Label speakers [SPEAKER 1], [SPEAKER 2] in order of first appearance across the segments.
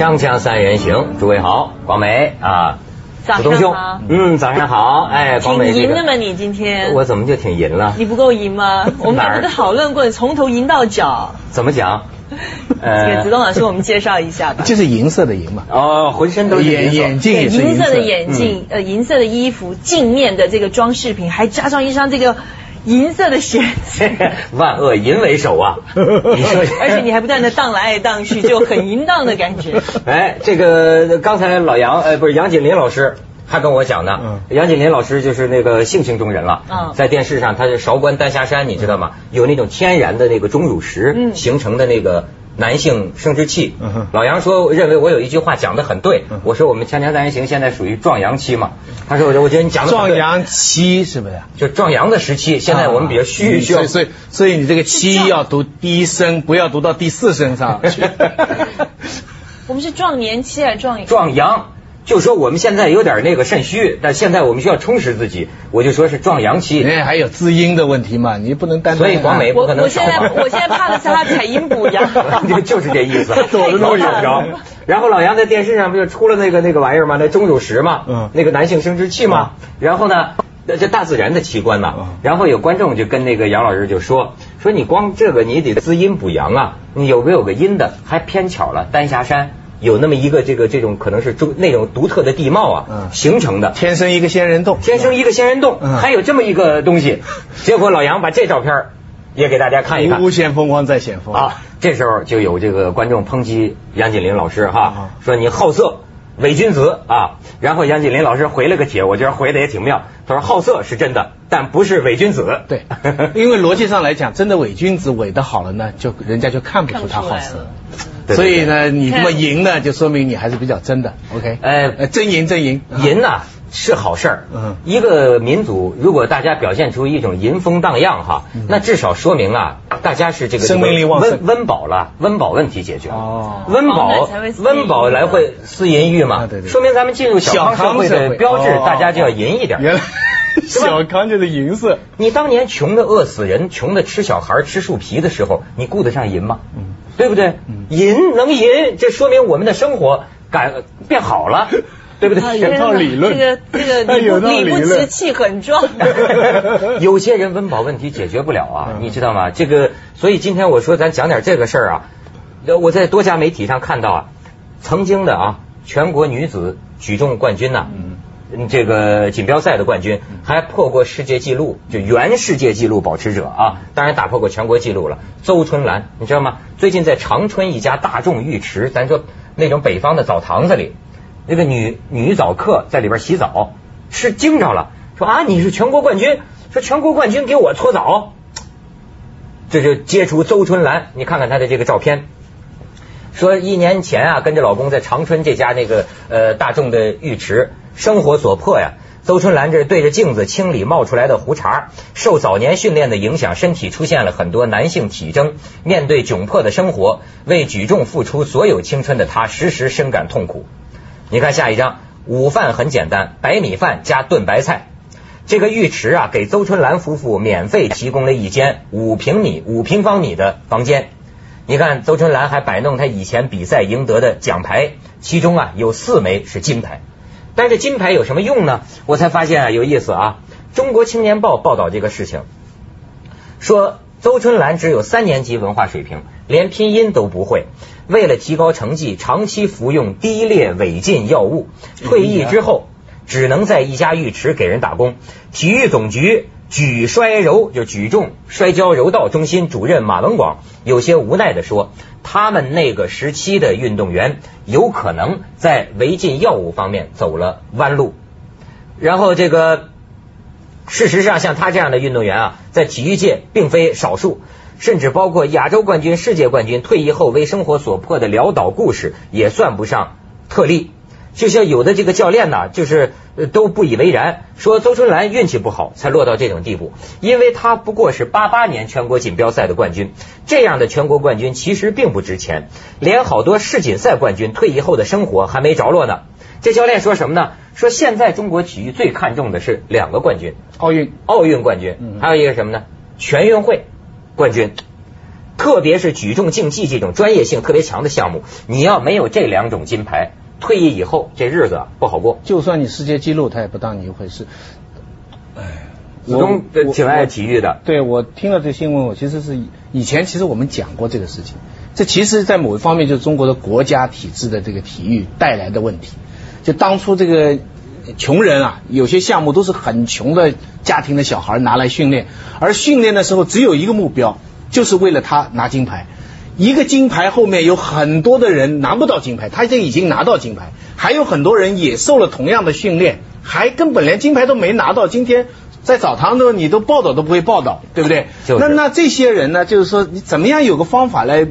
[SPEAKER 1] 锵锵三人行，诸位好，广美啊，
[SPEAKER 2] 早
[SPEAKER 1] 子东兄
[SPEAKER 2] 上好，
[SPEAKER 1] 嗯，早上好，哎，广美这个
[SPEAKER 2] 挺淫的吗？你今天
[SPEAKER 1] 我怎么就挺淫了？
[SPEAKER 2] 你不够淫吗？我们两个都讨论过，从头淫到脚。
[SPEAKER 1] 怎么讲？
[SPEAKER 2] 这个子东老师，我们介绍一下吧。
[SPEAKER 3] 就是银色的银嘛，
[SPEAKER 1] 哦，浑身都是
[SPEAKER 3] 眼
[SPEAKER 1] 银，
[SPEAKER 3] 眼镜也是
[SPEAKER 2] 银色的眼镜，呃，银色的衣服，镜面的这个装饰品，还加上一双这个银色的鞋子，
[SPEAKER 1] 万恶淫为首啊！你说，
[SPEAKER 2] 而且你还不断的荡来荡去，就很淫荡的感觉。
[SPEAKER 1] 哎，这个刚才老杨，呃，不是杨锦麟老师。还跟我讲呢，
[SPEAKER 3] 嗯
[SPEAKER 1] 杨锦麟老师就是那个性情中人了，
[SPEAKER 2] 嗯
[SPEAKER 1] 在电视上他是韶关丹霞山，你知道吗？有那种天然的那个钟乳石、
[SPEAKER 2] 嗯
[SPEAKER 1] 形成的那个男性生殖器。
[SPEAKER 3] 嗯
[SPEAKER 1] 老杨说，认为我有一句话讲的很对，
[SPEAKER 3] 嗯
[SPEAKER 1] 我说我们锵锵三人行现在属于壮阳期嘛，他说我我觉得你讲的
[SPEAKER 3] 壮，阳期是不是？
[SPEAKER 1] 就壮阳的时期，现在我们比较虚，
[SPEAKER 3] 啊
[SPEAKER 1] 需要
[SPEAKER 3] 所以所以所以你这个期要读第一声，不要读到第四声上去。
[SPEAKER 2] 我们是壮年期还是壮
[SPEAKER 1] 壮阳。就说我们现在有点那个肾虚，但现在我们需要充实自己，我就说是壮阳期。
[SPEAKER 3] 人家还有滋阴的问题嘛，你不能单单
[SPEAKER 1] 所以广美不可能
[SPEAKER 2] 我我现在我现在怕的是他采阴补阳。
[SPEAKER 1] 就就是这意思，
[SPEAKER 3] 躲着都有
[SPEAKER 1] 着。然后老杨在电视上不就出了那个那个玩意儿吗？那钟乳石嘛，
[SPEAKER 3] 嗯
[SPEAKER 1] 那个男性生殖器嘛。然后呢，这这大自然的奇观嘛
[SPEAKER 3] 嗯。
[SPEAKER 1] 然后有观众就跟那个杨老师就说说你光这个你得滋阴补阳啊，你有没有个阴的？还偏巧了，丹霞山。有那么一个这个这种可能是中那种独特的地貌啊，
[SPEAKER 3] 嗯
[SPEAKER 1] 形成的，
[SPEAKER 3] 天生一个仙人洞，
[SPEAKER 1] 天生一个仙人洞，
[SPEAKER 3] 嗯
[SPEAKER 1] 还有这么一个东西。结果老杨把这照片儿也给大家看一看
[SPEAKER 3] 无。限风光在险峰
[SPEAKER 1] 啊，这时候就有这个观众抨击杨锦麟老师哈
[SPEAKER 3] 啊，
[SPEAKER 1] 说你好色。伪君子啊，然后杨锦麟老师回了个帖，我觉得回的也挺妙。他说好色是真的，但不是伪君子。
[SPEAKER 3] 对，因为逻辑上来讲，真的伪君子伪的好了呢，就人家就看不出他好色。
[SPEAKER 1] 对
[SPEAKER 3] 所以，呢，你这么
[SPEAKER 2] 看
[SPEAKER 3] 赢呢，就说明你还是比较真的。OK，
[SPEAKER 1] 哎
[SPEAKER 3] 呃真赢真赢，
[SPEAKER 1] 淫呐、是好事儿。
[SPEAKER 3] 嗯。
[SPEAKER 1] 一个民族如果大家表现出一种淫风荡漾哈，那至少说明啊，大家是这个
[SPEAKER 3] 嗯生命力旺盛。
[SPEAKER 1] 温温饱了，温饱问题解决。了。
[SPEAKER 3] 哦。
[SPEAKER 1] 温
[SPEAKER 2] 饱
[SPEAKER 1] 温饱来会思淫欲嘛。
[SPEAKER 3] 啊对对
[SPEAKER 1] 说明咱们进入小康社会的标志，
[SPEAKER 3] 哦。
[SPEAKER 1] 大家就要淫一点。
[SPEAKER 3] 原来
[SPEAKER 1] 吧
[SPEAKER 3] 小康就是银色。
[SPEAKER 1] 你当年穷的饿死人，穷的吃小孩吃树皮的时候，你顾得上银吗？
[SPEAKER 3] 嗯
[SPEAKER 1] 对不对？银能银，这说明我们的生活感变好了，对不对？
[SPEAKER 3] 有套理论
[SPEAKER 2] 这个这个
[SPEAKER 3] 有
[SPEAKER 2] 理不理直气很壮。
[SPEAKER 1] 有些人温饱问题解决不了啊，
[SPEAKER 3] 嗯
[SPEAKER 1] 你知道吗？这个，所以今天我说咱讲点这个事儿啊。呃我在多家媒体上看到啊，曾经的啊全国女子举重冠军呐、嗯这个锦标赛的冠军，还破过世界纪录，就原世界纪录保持者啊，当然打破过全国纪录了。邹春兰，你知道吗？最近在长春一家大众浴池，咱说那种北方的澡堂子里，那个女女澡客在里边洗澡，是惊着了，说啊你是全国冠军，说全国冠军给我搓澡，这就接触邹春兰，你看看她的这个照片。说一年前啊，跟着老公在长春这家那个呃大众的浴池，生活所迫呀。邹春兰这对着镜子清理冒出来的胡茬，受早年训练的影响，身体出现了很多男性体征。面对窘迫的生活，为举重付出所有青春的她，时时深感痛苦。你看下一张，午饭很简单，白米饭加炖白菜。这个浴池啊，给邹春兰夫妇免费提供了一间五平米、五平方米的房间。你看，邹春兰还摆弄她以前比赛赢得的奖牌，其中啊有四枚是金牌。但是金牌有什么用呢？我才发现啊有意思啊。中国青年报报道这个事情，说邹春兰只有三年级文化水平，连拼音都不会。为了提高成绩，长期服用低劣违禁药物，退役之后只能在一家浴池给人打工。体育总局举摔柔就举重摔跤柔道中心主任马文广有些无奈地说，他们那个时期的运动员有可能在违禁药物方面走了弯路。然后这个事实上，像他这样的运动员啊，在体育界并非少数，甚至包括亚洲冠军、世界冠军，退役后为生活所迫的潦倒故事，也算不上特例。就像有的这个教练呢，就是呃都不以为然，说邹春兰运气不好才落到这种地步，因为他不过是八八年全国锦标赛的冠军，这样的全国冠军其实并不值钱，连好多世锦赛冠军退役后的生活还没着落呢。这教练说什么呢？说现在中国体育最看重的是两个冠军，
[SPEAKER 3] 奥运
[SPEAKER 1] 奥运冠军，还有一个什么呢？全运会冠军。特别是举重竞技这种专业性特别强的项目，你要没有这两种金牌，退役以后这日子啊不好过。
[SPEAKER 3] 就算你世界纪录，他也不当你一回事。哎，
[SPEAKER 1] 子东挺爱体育的，
[SPEAKER 3] 对我听了这新闻，我其实是以前其实我们讲过这个事情，这其实，在某一方面就是中国的国家体制的这个体育带来的问题。就当初这个穷人啊，有些项目都是很穷的家庭的小孩拿来训练，而训练的时候只有一个目标。就是为了他拿金牌，一个金牌后面有很多的人拿不到金牌，他已经已经拿到金牌，还有很多人也受了同样的训练，还根本连金牌都没拿到。今天在澡堂都你都报道都不会报道，对不对？那那这些人呢？就是说你怎么样有个方法来，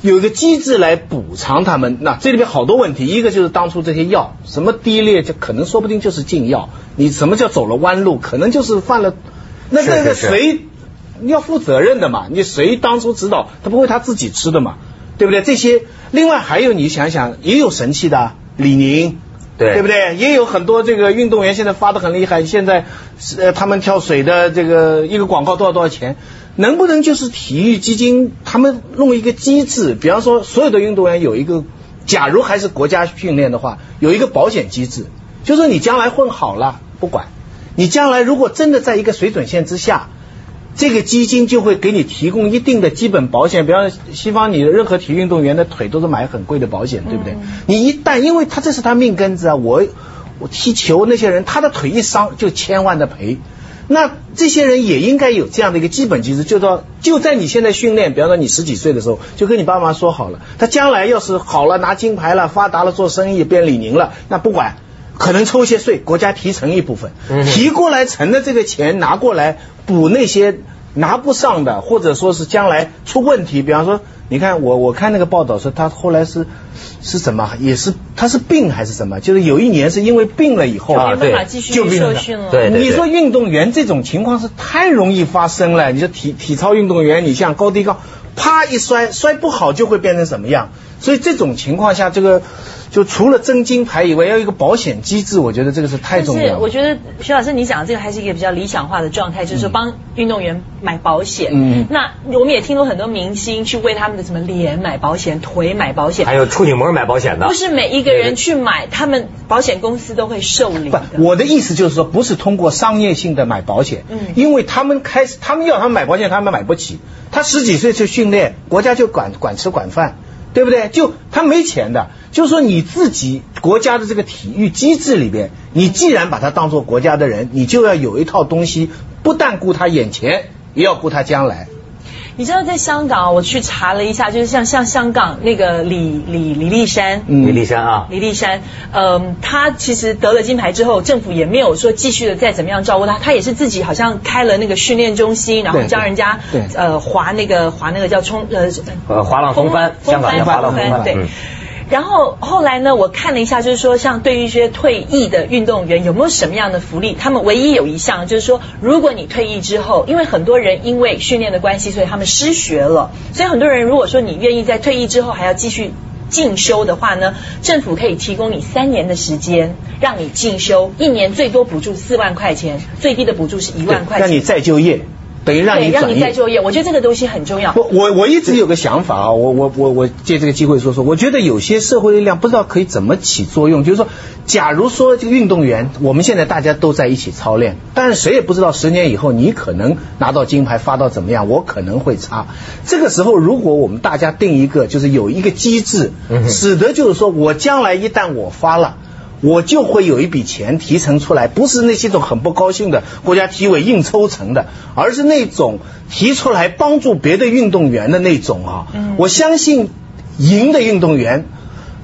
[SPEAKER 3] 有一个机制来补偿他们？那这里面好多问题，一个就是当初这些药什么低劣，就可能说不定就是禁药。你什么叫走了弯路？可能就是犯了，那那个谁？你要负责任的嘛？你谁当初指导他不会他自己吃的嘛？对不对？这些另外还有你想想，也有神器的李宁，
[SPEAKER 1] 对
[SPEAKER 3] 对不对？也有很多这个运动员现在发的很厉害，现在呃他们跳水的这个一个广告多少多少钱？能不能就是体育基金他们弄一个机制？比方说所有的运动员有一个，假如还是国家训练的话，有一个保险机制，就是你将来混好了不管，你将来如果真的在一个水准线之下。这个基金就会给你提供一定的基本保险，比方西方，你的任何体育运动员的腿都是买很贵的保险，对不对？你一旦因为他这是他命根子啊，我我踢球那些人他的腿一伤就千万的赔，那这些人也应该有这样的一个基本机制，就说就在你现在训练，比方说你十几岁的时候，就跟你爸妈说好了，他将来要是好了拿金牌了，发达了做生意变李宁了，那不管。可能抽些税，国家提成一部分，提过来成的这个钱拿过来补那些拿不上的，或者说是将来出问题。比方说，你看我我看那个报道说他后来是是什么，也是他是病还是什么？就是有一年是因为病了以后
[SPEAKER 2] 啊，对，就受训了。
[SPEAKER 1] 对，
[SPEAKER 3] 你说运动员这种情况是太容易发生了。你说体体操运动员，你像高低杠，啪一摔摔不好就会变成什么样？所以这种情况下，这个。就除了争金牌以外，要一个保险机制，我觉得这个是太重要。
[SPEAKER 2] 是，我觉得徐老师你讲的这个还是一个比较理想化的状态，就是说帮运动员买保险。嗯。那我们也听过很多明星去为他们的什么脸买保险、腿买保险，
[SPEAKER 1] 还有处女膜买保险的。
[SPEAKER 2] 不是每一个人去买，他们保险公司都会受理。
[SPEAKER 3] 不，我的意思就是说，不是通过商业性的买保险。嗯。因为他们开始，他们要他们买保险，他们买不起。他十几岁去训练，国家就管管吃管饭。对不对？就他没钱的，就是说你自己国家的这个体育机制里边，你既然把他当做国家的人，你就要有一套东西，不但顾他眼前，也要顾他将来。
[SPEAKER 2] 你知道在香港，我去查了一下，就是像像香港那个李李李立山，
[SPEAKER 1] 李立山啊，
[SPEAKER 2] 李立山，嗯，他其实得了金牌之后，政府也没有说继续的再怎么样照顾他，他也是自己好像开了那个训练中心，然后教人家呃滑那个滑那个叫冲
[SPEAKER 1] 呃呃滑浪风帆，香港叫滑浪风帆，
[SPEAKER 2] 对。然后后来呢，我看了一下，就是说，像对于一些退役的运动员，有没有什么样的福利？他们唯一有一项就是说，如果你退役之后，因为很多人因为训练的关系，所以他们失学了，所以很多人如果说你愿意在退役之后还要继续进修的话呢，政府可以提供你三年的时间让你进修，一年最多补助四万块钱，最低的补助是一万块钱，
[SPEAKER 3] 让你再就业。等于让你
[SPEAKER 2] 让你再就业，我觉得这个东西很重要。
[SPEAKER 3] 我我我一直有个想法啊，我我我我借这个机会说说，我觉得有些社会力量不知道可以怎么起作用。就是说，假如说这个运动员，我们现在大家都在一起操练，但是谁也不知道十年以后你可能拿到金牌发到怎么样，我可能会差。这个时候，如果我们大家定一个，就是有一个机制，使得就是说我将来一旦我发了。我就会有一笔钱提成出来，不是那些种很不高兴的国家体委硬抽成的，而是那种提出来帮助别的运动员的那种啊。我相信赢的运动员，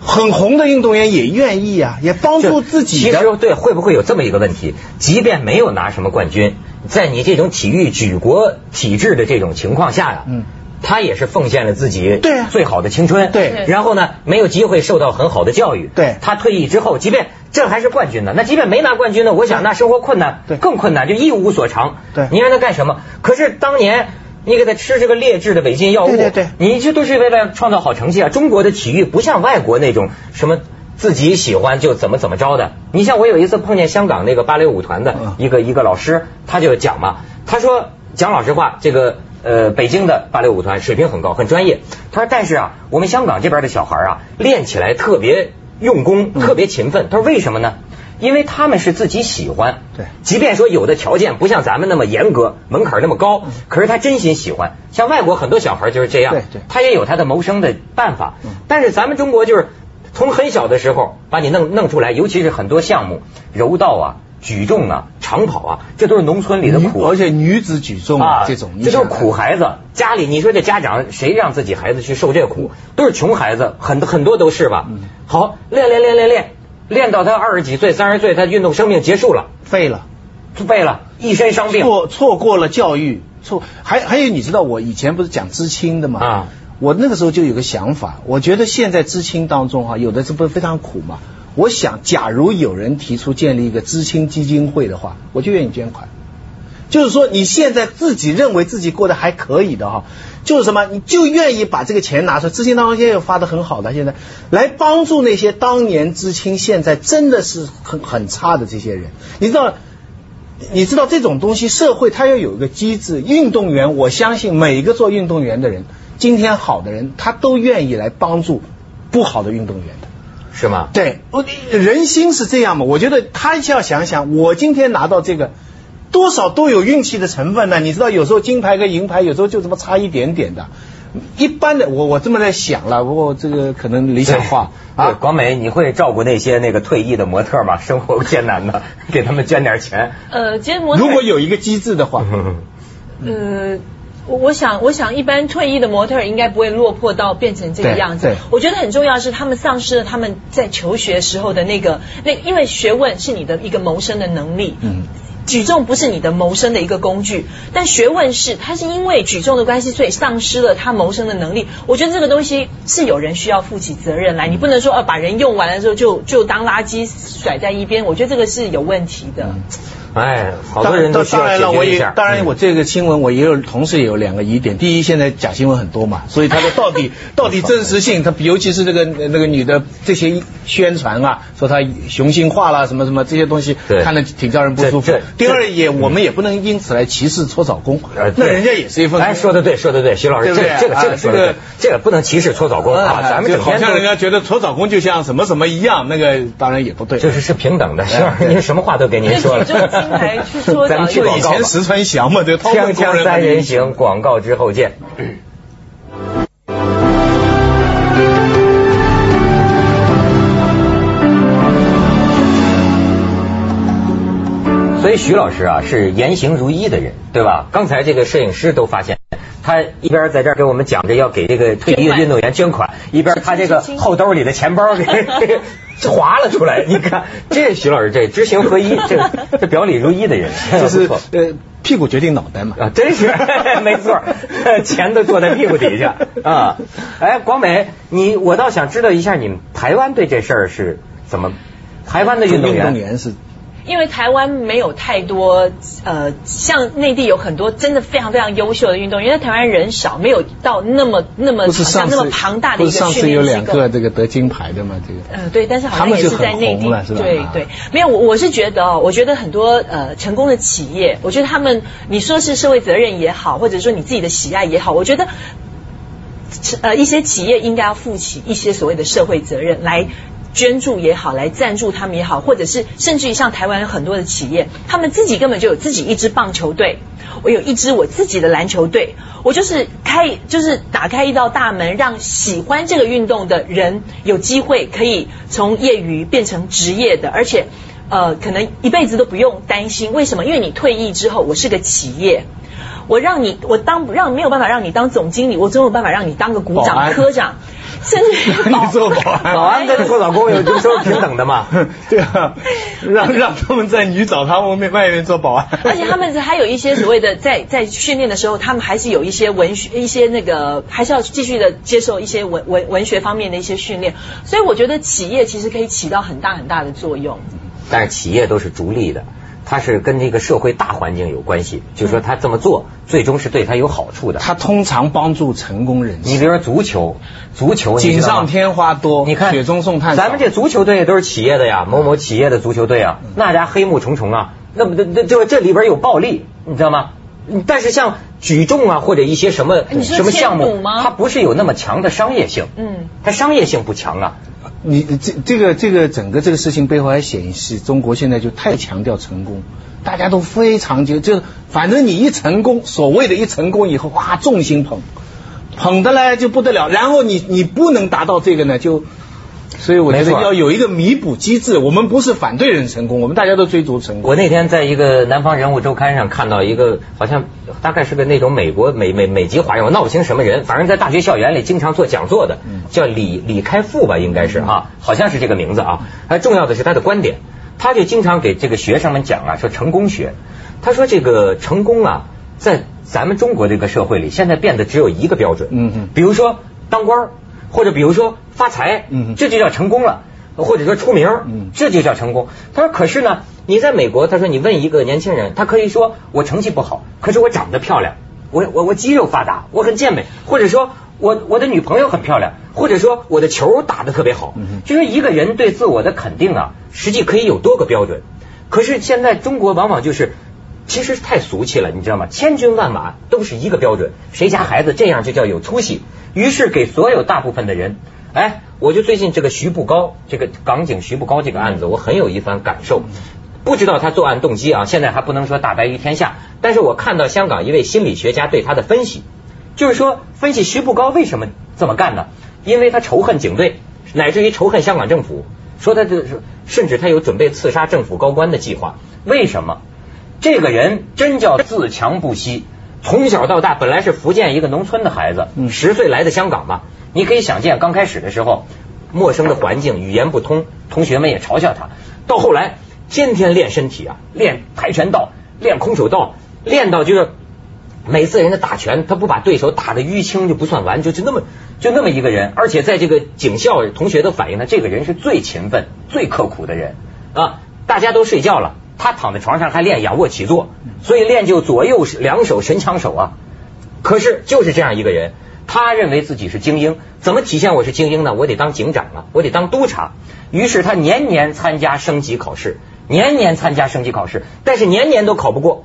[SPEAKER 3] 很红的运动员也愿意啊，也帮助自己。
[SPEAKER 1] 其实对，会不会有这么一个问题？即便没有拿什么冠军，在你这种体育举国体制的这种情况下呀，嗯，他也是奉献了自己最好的青春，
[SPEAKER 3] 对。
[SPEAKER 1] 然后呢，没有机会受到很好的教育，
[SPEAKER 3] 对。
[SPEAKER 1] 他退役之后，即便这还是冠军呢，那即便没拿冠军呢，我想那生活困难，
[SPEAKER 3] 对。
[SPEAKER 1] 更困难，就一无所长，
[SPEAKER 3] 对。
[SPEAKER 1] 你让他干什么？可是当年。你给他吃这个劣质的违禁药物，
[SPEAKER 3] 对对对。
[SPEAKER 1] 你这都是为了创造好成绩啊！中国的体育不像外国那种什么自己喜欢就怎么怎么着的。你像我有一次碰见香港那个芭蕾舞团的
[SPEAKER 3] 嗯。
[SPEAKER 1] 一个一个老师，他就讲嘛，他说讲老实话，这个呃北京的芭蕾舞团水平很高，很专业。他说但是啊，我们香港这边的小孩啊，练起来特别用功，特别勤奋。他说为什么呢？因为他们是自己喜欢，
[SPEAKER 3] 对
[SPEAKER 1] 即便说有的条件不像咱们那么严格，门槛那么高，可是他真心喜欢。像外国很多小孩就是这样，
[SPEAKER 3] 对对
[SPEAKER 1] 他也有他的谋生的办法
[SPEAKER 3] 嗯。
[SPEAKER 1] 但是咱们中国就是从很小的时候把你弄弄出来，尤其是很多项目，柔道啊、举重啊、长跑啊，这都是农村里的苦
[SPEAKER 3] 而且女子举重啊这种，
[SPEAKER 1] 这都是苦孩子。家里你说这家长谁让自己孩子去受这苦？都是穷孩子，很很多都是吧？
[SPEAKER 3] 嗯
[SPEAKER 1] 好，练练练练练，练到他二十几岁、三十岁，他运动生命结束了，
[SPEAKER 3] 废了。
[SPEAKER 1] 就废了，一身伤病。
[SPEAKER 3] 错错过了教育，错还还有你知道我以前不是讲知青的吗？
[SPEAKER 1] 啊，
[SPEAKER 3] 我那个时候就有个想法，我觉得现在知青当中哈、有的是不是非常苦嘛？我想，假如有人提出建立一个知青基金会的话，我就愿意捐款。就是说，你现在自己认为自己过得还可以的哈，就是什么，你就愿意把这个钱拿出来。知青当中现在有发的很好的，现在来帮助那些当年知青现在真的是很很差的这些人。你知道，你知道这种东西，社会它要有一个机制。运动员，我相信每一个做运动员的人，今天好的人，他都愿意来帮助不好的运动员。
[SPEAKER 1] 是吗？
[SPEAKER 3] 对，我人心是这样嘛？我觉得他要想想，我今天拿到这个，多少都有运气的成分呢。你知道，有时候金牌跟银牌，有时候就这么差一点点的。一般的，我我这么在想了，不过这个可能理想化
[SPEAKER 1] 对，
[SPEAKER 3] 啊。
[SPEAKER 1] 广美，你会照顾那些那个退役的模特吗？生活艰难的，给他们捐点钱。
[SPEAKER 2] 呃，捐模特
[SPEAKER 3] 如果有一个机制的话，
[SPEAKER 2] 呃，我我想，我想一般退役的模特儿应该不会落魄到变成这个样子。我觉得很重要是，他们丧失了他们在求学时候的那个那，因为学问是你的一个谋生的能力。
[SPEAKER 3] 嗯。
[SPEAKER 2] 举重不是你的谋生的一个工具，但学问是，他是因为举重的关系，所以丧失了他谋生的能力。我觉得这个东西是有人需要负起责任来，你不能说呃把人用完了之后就就当垃圾甩在一边，我觉得这个是有问题的。
[SPEAKER 1] 哎，好多人都需要
[SPEAKER 3] 当然了，我也
[SPEAKER 1] 解决一下。嗯
[SPEAKER 3] 当然我这个新闻我也有同时也有两个疑点。第一，现在假新闻很多嘛，所以他说到底 到底真实性，他尤其是这个那个女的这些宣传啊，说她雄性化啦什么什么这些东西
[SPEAKER 1] 对，
[SPEAKER 3] 看着挺叫人不舒服。第二也我们也不能因此来歧视搓澡工。
[SPEAKER 1] 呃，
[SPEAKER 3] 那人家也是一份
[SPEAKER 1] 哎，说的对，说的对，徐老师，这个这个
[SPEAKER 3] 啊
[SPEAKER 1] 这个说的对。
[SPEAKER 3] 这个，
[SPEAKER 1] 不能歧视搓澡工啊，咱们
[SPEAKER 3] 就好像人家觉得搓澡工就像什么什么一样，那个当然也不对。
[SPEAKER 1] 就是是平等的，徐老师，您什么话都给您说了。
[SPEAKER 2] 这个金牌去搓澡
[SPEAKER 1] 咱们去
[SPEAKER 3] 就以。前石川祥嘛，这个掏粪
[SPEAKER 1] 锵
[SPEAKER 3] 工人
[SPEAKER 1] 锵三人行，广告之后见。所以徐老师啊是言行如一的人，对吧？刚才这个摄影师都发现，他一边在这儿给我们讲着要给这个退役的运动员捐款，一边他这个后兜里的钱包给给 划了出来。你看，这徐老师这知行合一，这这表里如一的人，
[SPEAKER 3] 就是呃屁股决定脑袋嘛。
[SPEAKER 1] 啊，真是 没错，钱都坐在屁股底下啊。哎，广美，你我倒想知道一下，你们台湾对这事儿是怎么？台湾的运动
[SPEAKER 3] 运
[SPEAKER 1] 员
[SPEAKER 3] 动员是
[SPEAKER 2] 因为台湾没有太多呃，像内地有很多真的非常非常优秀的运动员，因为台湾人少，没有到那么那么
[SPEAKER 3] 不是上次
[SPEAKER 2] 像那么庞大的一个训
[SPEAKER 3] 是上次有
[SPEAKER 2] 练机构。
[SPEAKER 3] 两个这个得金牌的嘛？这个
[SPEAKER 2] 嗯，对，但是好像也
[SPEAKER 3] 是
[SPEAKER 2] 在内地对对，没有，我我是觉得哦，我觉得很多呃成功的企业，我觉得他们你说是社会责任也好，或者说你自己的喜爱也好，我觉得呃一些企业应该要负起一些所谓的社会责任来。捐助也好，来赞助他们也好，或者是甚至于像台湾有很多的企业，他们自己根本就有自己一支棒球队，我有一支我自己的篮球队，我就是开就是打开一道大门，让喜欢这个运动的人有机会可以从业余变成职业的，而且呃可能一辈子都不用担心。为什么？因为你退役之后，我是个企业。我让你，我当让没有办法让你当总经理，我总有办法让你当个股长、科长。
[SPEAKER 3] 你做保安，
[SPEAKER 1] 保安跟做老公有就说平等的嘛。
[SPEAKER 3] 对啊，让让他们在女澡堂外面外面做保安。
[SPEAKER 2] 而且他们还有一些所谓的在在训练的时候，他们还是有一些文学一些那个，还是要继续的接受一些文文文学方面的一些训练。所以我觉得企业其实可以起到很大很大的作用。
[SPEAKER 1] 但是企业都是逐利的，它是跟这个社会大环境有关系，就是说他这么做最终是对他有好处的。
[SPEAKER 3] 他通常帮助成功人士。
[SPEAKER 1] 你比如说足球，足球
[SPEAKER 3] 锦上添花多，
[SPEAKER 1] 你看
[SPEAKER 3] 雪中送炭。
[SPEAKER 1] 咱们这足球队都是企业的呀，某某企业的足球队啊，那家黑幕重重啊，那么这这这这里边有暴利，你知道吗？嗯但是像举重啊或者一些什么什么项目它不是有那么强的商业性，
[SPEAKER 2] 嗯，
[SPEAKER 1] 它商业性不强啊。
[SPEAKER 3] 你这这个这个整个这个事情背后还显示，中国现在就太强调成功，大家都非常就就反正你一成功，所谓的一成功以后，哇，众星捧，捧的嘞就不得了。然后你你不能达到这个呢，就所以我觉得要有一个弥补机制。我们不是反对人成功，我们大家都追逐成功。
[SPEAKER 1] 我那天在一个《南方人物周刊》上看到一个，好像大概是个那种美国美美美籍华人，我闹不清什么人，反正在大学校园里经常做讲座的，叫李李开复吧，应该是哈，好像是这个名字啊。还重要的是他的观点，他就经常给这个学生们讲啊，说成功学。他说这个成功啊，在咱们中国这个社会里，现在变得只有一个标准，
[SPEAKER 3] 嗯嗯
[SPEAKER 1] 比如说当官儿，或者比如说发财，
[SPEAKER 3] 嗯
[SPEAKER 1] 这就叫成功了。或者说出名，
[SPEAKER 3] 嗯
[SPEAKER 1] 这就叫成功。他说，可是呢，你在美国，他说你问一个年轻人，他可以说我成绩不好，可是我长得漂亮，我我我肌肉发达，我很健美，或者说我我的女朋友很漂亮，或者说我的球打得特别好。
[SPEAKER 3] 嗯
[SPEAKER 1] 就说一个人对自我的肯定啊，实际可以有多个标准。可是现在中国往往就是。其实太俗气了，你知道吗？千军万马都是一个标准，谁家孩子这样就叫有出息。于是给所有大部分的人，哎，我就最近这个徐步高，这个港警徐步高这个案子，我很有一番感受。不知道他作案动机啊，现在还不能说大白于天下。但是我看到香港一位心理学家对他的分析，就是说分析徐步高为什么这么干呢？因为他仇恨警队，乃至于仇恨香港政府，说他这是甚至他有准备刺杀政府高官的计划。为什么？这个人真叫自强不息，从小到大本来是福建一个农村的孩子，
[SPEAKER 3] 嗯
[SPEAKER 1] 十岁来的香港嘛。你可以想见，刚开始的时候，陌生的环境，语言不通，同学们也嘲笑他。到后来，天天练身体啊，练跆拳道，练空手道，练到就是每次人家打拳，他不把对手打得淤青就不算完，就就那么就那么一个人，而且在这个警校同学都反映他这个人是最勤奋、最刻苦的人啊。大家都睡觉了，他躺在床上还练仰卧起坐，所以练就左右两手神枪手啊。可是就是这样一个人，他认为自己是精英，怎么体现我是精英呢？我得当警长啊，我得当督察。于是他年年参加升级考试，年年参加升级考试，但是年年都考不过。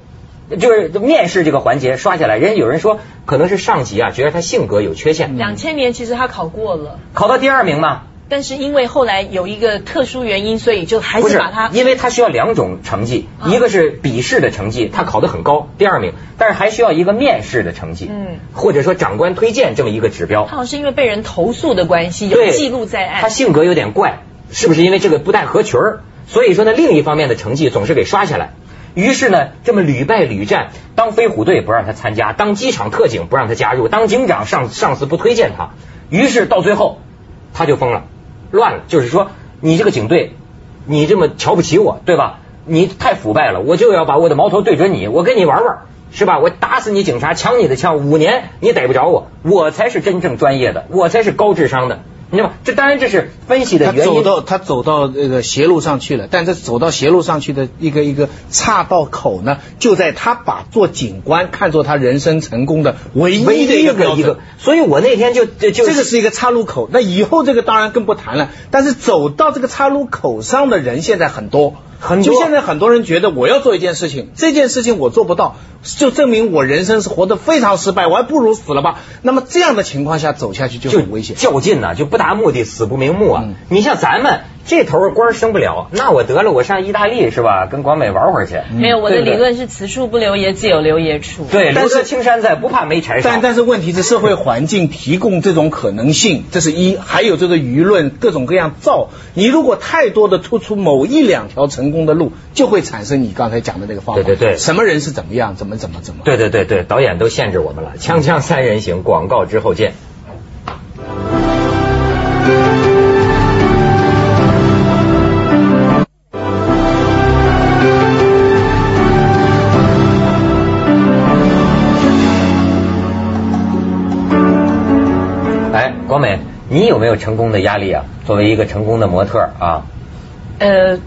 [SPEAKER 1] 就是面试这个环节刷下来，人有人说可能是上级啊觉得他性格有缺陷，
[SPEAKER 2] 两千年其实他考过了，
[SPEAKER 1] 考到第二名嘛。
[SPEAKER 2] 但是因为后来有一个特殊原因，所以就还
[SPEAKER 1] 是
[SPEAKER 2] 是把他，
[SPEAKER 1] 因为他需要两种成绩，
[SPEAKER 2] 啊
[SPEAKER 1] 一个是笔试的成绩，他考得很高，第二名，但是还需要一个面试的成绩，
[SPEAKER 2] 嗯，
[SPEAKER 1] 或者说长官推荐这么一个指标
[SPEAKER 2] 他。好像是因为被人投诉的关系，有
[SPEAKER 1] 对，
[SPEAKER 2] 记录在案。
[SPEAKER 1] 他性格有点怪，是不是因为这个不太合群儿？所以说呢，另一方面的成绩总是给刷下来。于是呢，这么屡败屡战，当飞虎队不让他参加，当机场特警不让他加入，当警长上上司不推荐他，于是到最后他就疯了，乱了。就是说，你这个警队，你这么瞧不起我，对吧？你太腐败了，我就要把我的矛头对准你，我跟你玩玩，是吧？我打死你警察，抢你的枪，五年你逮不着我，我才是真正专业的，我才是高智商的，你知道吗？这当然这是分析的原因。
[SPEAKER 3] 他走到他走到这个邪路上去了，但这走到邪路上去的一个一个岔道口呢，就在他把做警官看作他人生成功的唯一的一个
[SPEAKER 1] 一个。，所以我那天就
[SPEAKER 3] 这个是一个岔路口，那以后这个当然更不谈了。但是走到这个岔路口上的人现在很多，
[SPEAKER 1] 很多
[SPEAKER 3] 就现在很多人觉得我要做一件事情，这件事情我做不到，就证明我人生是活得非常失败，我还不如死了吧。那么这样的情况下走下去就
[SPEAKER 1] 就
[SPEAKER 3] 很危险。
[SPEAKER 1] 较劲呐、就不达目的死不瞑目啊！
[SPEAKER 3] 嗯
[SPEAKER 1] 你像咱们这头官升不了，那我得了，我上意大利是吧？跟广美玩会儿去。
[SPEAKER 2] 没有我的理论是此处不留爷，自有留爷处。
[SPEAKER 1] 对，
[SPEAKER 3] 但是
[SPEAKER 1] 留得青山在，不怕没柴烧。
[SPEAKER 3] 但但是问题是社会环境提供这种可能性，这是一，还有这个舆论各种各样造。你如果太多的突出某一两条成功的路，就会产生你刚才讲的那个方法。
[SPEAKER 1] 对对对
[SPEAKER 3] 什么人是怎么样，怎么怎么怎么。
[SPEAKER 1] 对对对对，导演都限制我们了。锵锵三人行，广告之后见。你有没有成功的压力啊？作为一个成功的模特啊，
[SPEAKER 2] 呃，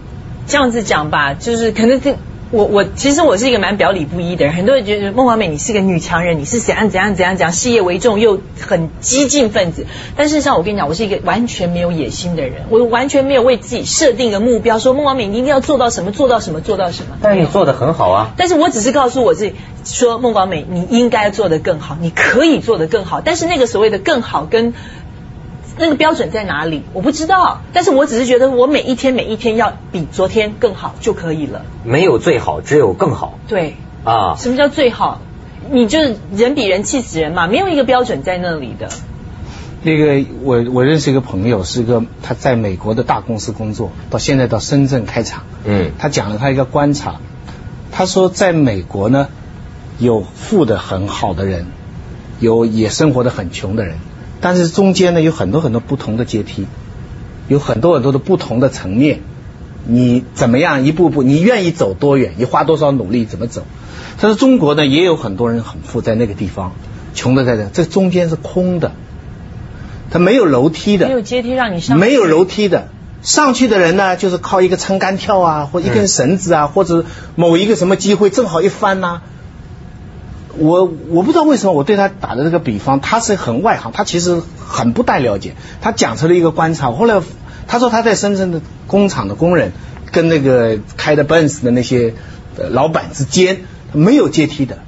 [SPEAKER 2] 这样子讲吧，就是可能这我我其实我是一个蛮表里不一的人，很多人觉得孟广美你是个女强人，你是怎样怎样怎样怎样，事业为重又很激进分子。但事实上我跟你讲，我是一个完全没有野心的人，我完全没有为自己设定一个目标，说孟广美你一定要做到什么做到什么做到什么。
[SPEAKER 1] 但是你做的很好啊。
[SPEAKER 2] 但是我只是告诉我自己说，孟广美，你应该做的更好，你可以做的更好。但是那个所谓的更好跟那个标准在哪里，我不知道。但是我只是觉得，我每一天每一天要比昨天更好就可以了。
[SPEAKER 1] 没有最好，只有更好
[SPEAKER 2] 对，
[SPEAKER 1] 啊。
[SPEAKER 2] 什么叫最好？你就是人比人气死人嘛，没有一个标准在那里的。
[SPEAKER 3] 那个我我认识一个朋友，是一个他在美国的大公司工作，到现在到深圳开厂。
[SPEAKER 1] 嗯
[SPEAKER 3] 他讲了他一个观察，他说在美国呢，有富的很好的人，有也生活的很穷的人，但是中间呢有很多很多不同的阶梯，有很多很多的不同的层面。你怎么样一步步，你愿意走多远，你花多少努力怎么走？但是中国呢也有很多人很富在那个地方，穷的在这，这中间是空的，它没有楼梯的，
[SPEAKER 2] 没有阶梯让你上，
[SPEAKER 3] 没有楼梯的。上去的人呢，就是靠一个撑杆跳啊，或一根绳子啊，或者某一个什么机会正好一翻呐、我我不知道为什么我对他打的这个比方，他是很外行，他其实很不太了解。他讲出了一个观察，后来他说他在深圳的工厂的工人跟那个开的 Benz 的那些老板之间没有阶梯的。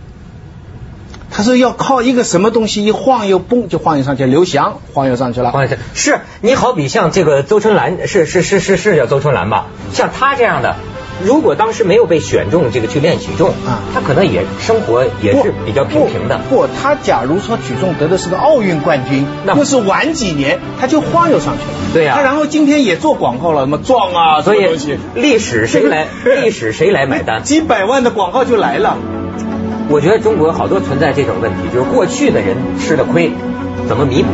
[SPEAKER 3] 他说要靠一个什么东西一晃悠蹦就晃悠上去，刘翔晃悠上去了。
[SPEAKER 1] 黄先生，是你好比像这个邹春兰，是是是是是叫邹春兰吧？像他这样的，如果当时没有被选中这个去练举重
[SPEAKER 3] 啊
[SPEAKER 1] 他可能也生活也是比较平平的。
[SPEAKER 3] 不，不他假如说举重得的是个奥运冠军，
[SPEAKER 1] 那
[SPEAKER 3] 不是晚几年他就晃悠上去了。
[SPEAKER 1] 对呀
[SPEAKER 3] 他然后今天也做广告了，什么壮啊，
[SPEAKER 1] 所以
[SPEAKER 3] 东西，
[SPEAKER 1] 历史谁来 历史谁来买单？
[SPEAKER 3] 几百万的广告就来了。
[SPEAKER 1] 我觉得中国好多存在这种问题，就是过去的人吃的亏，怎么弥补？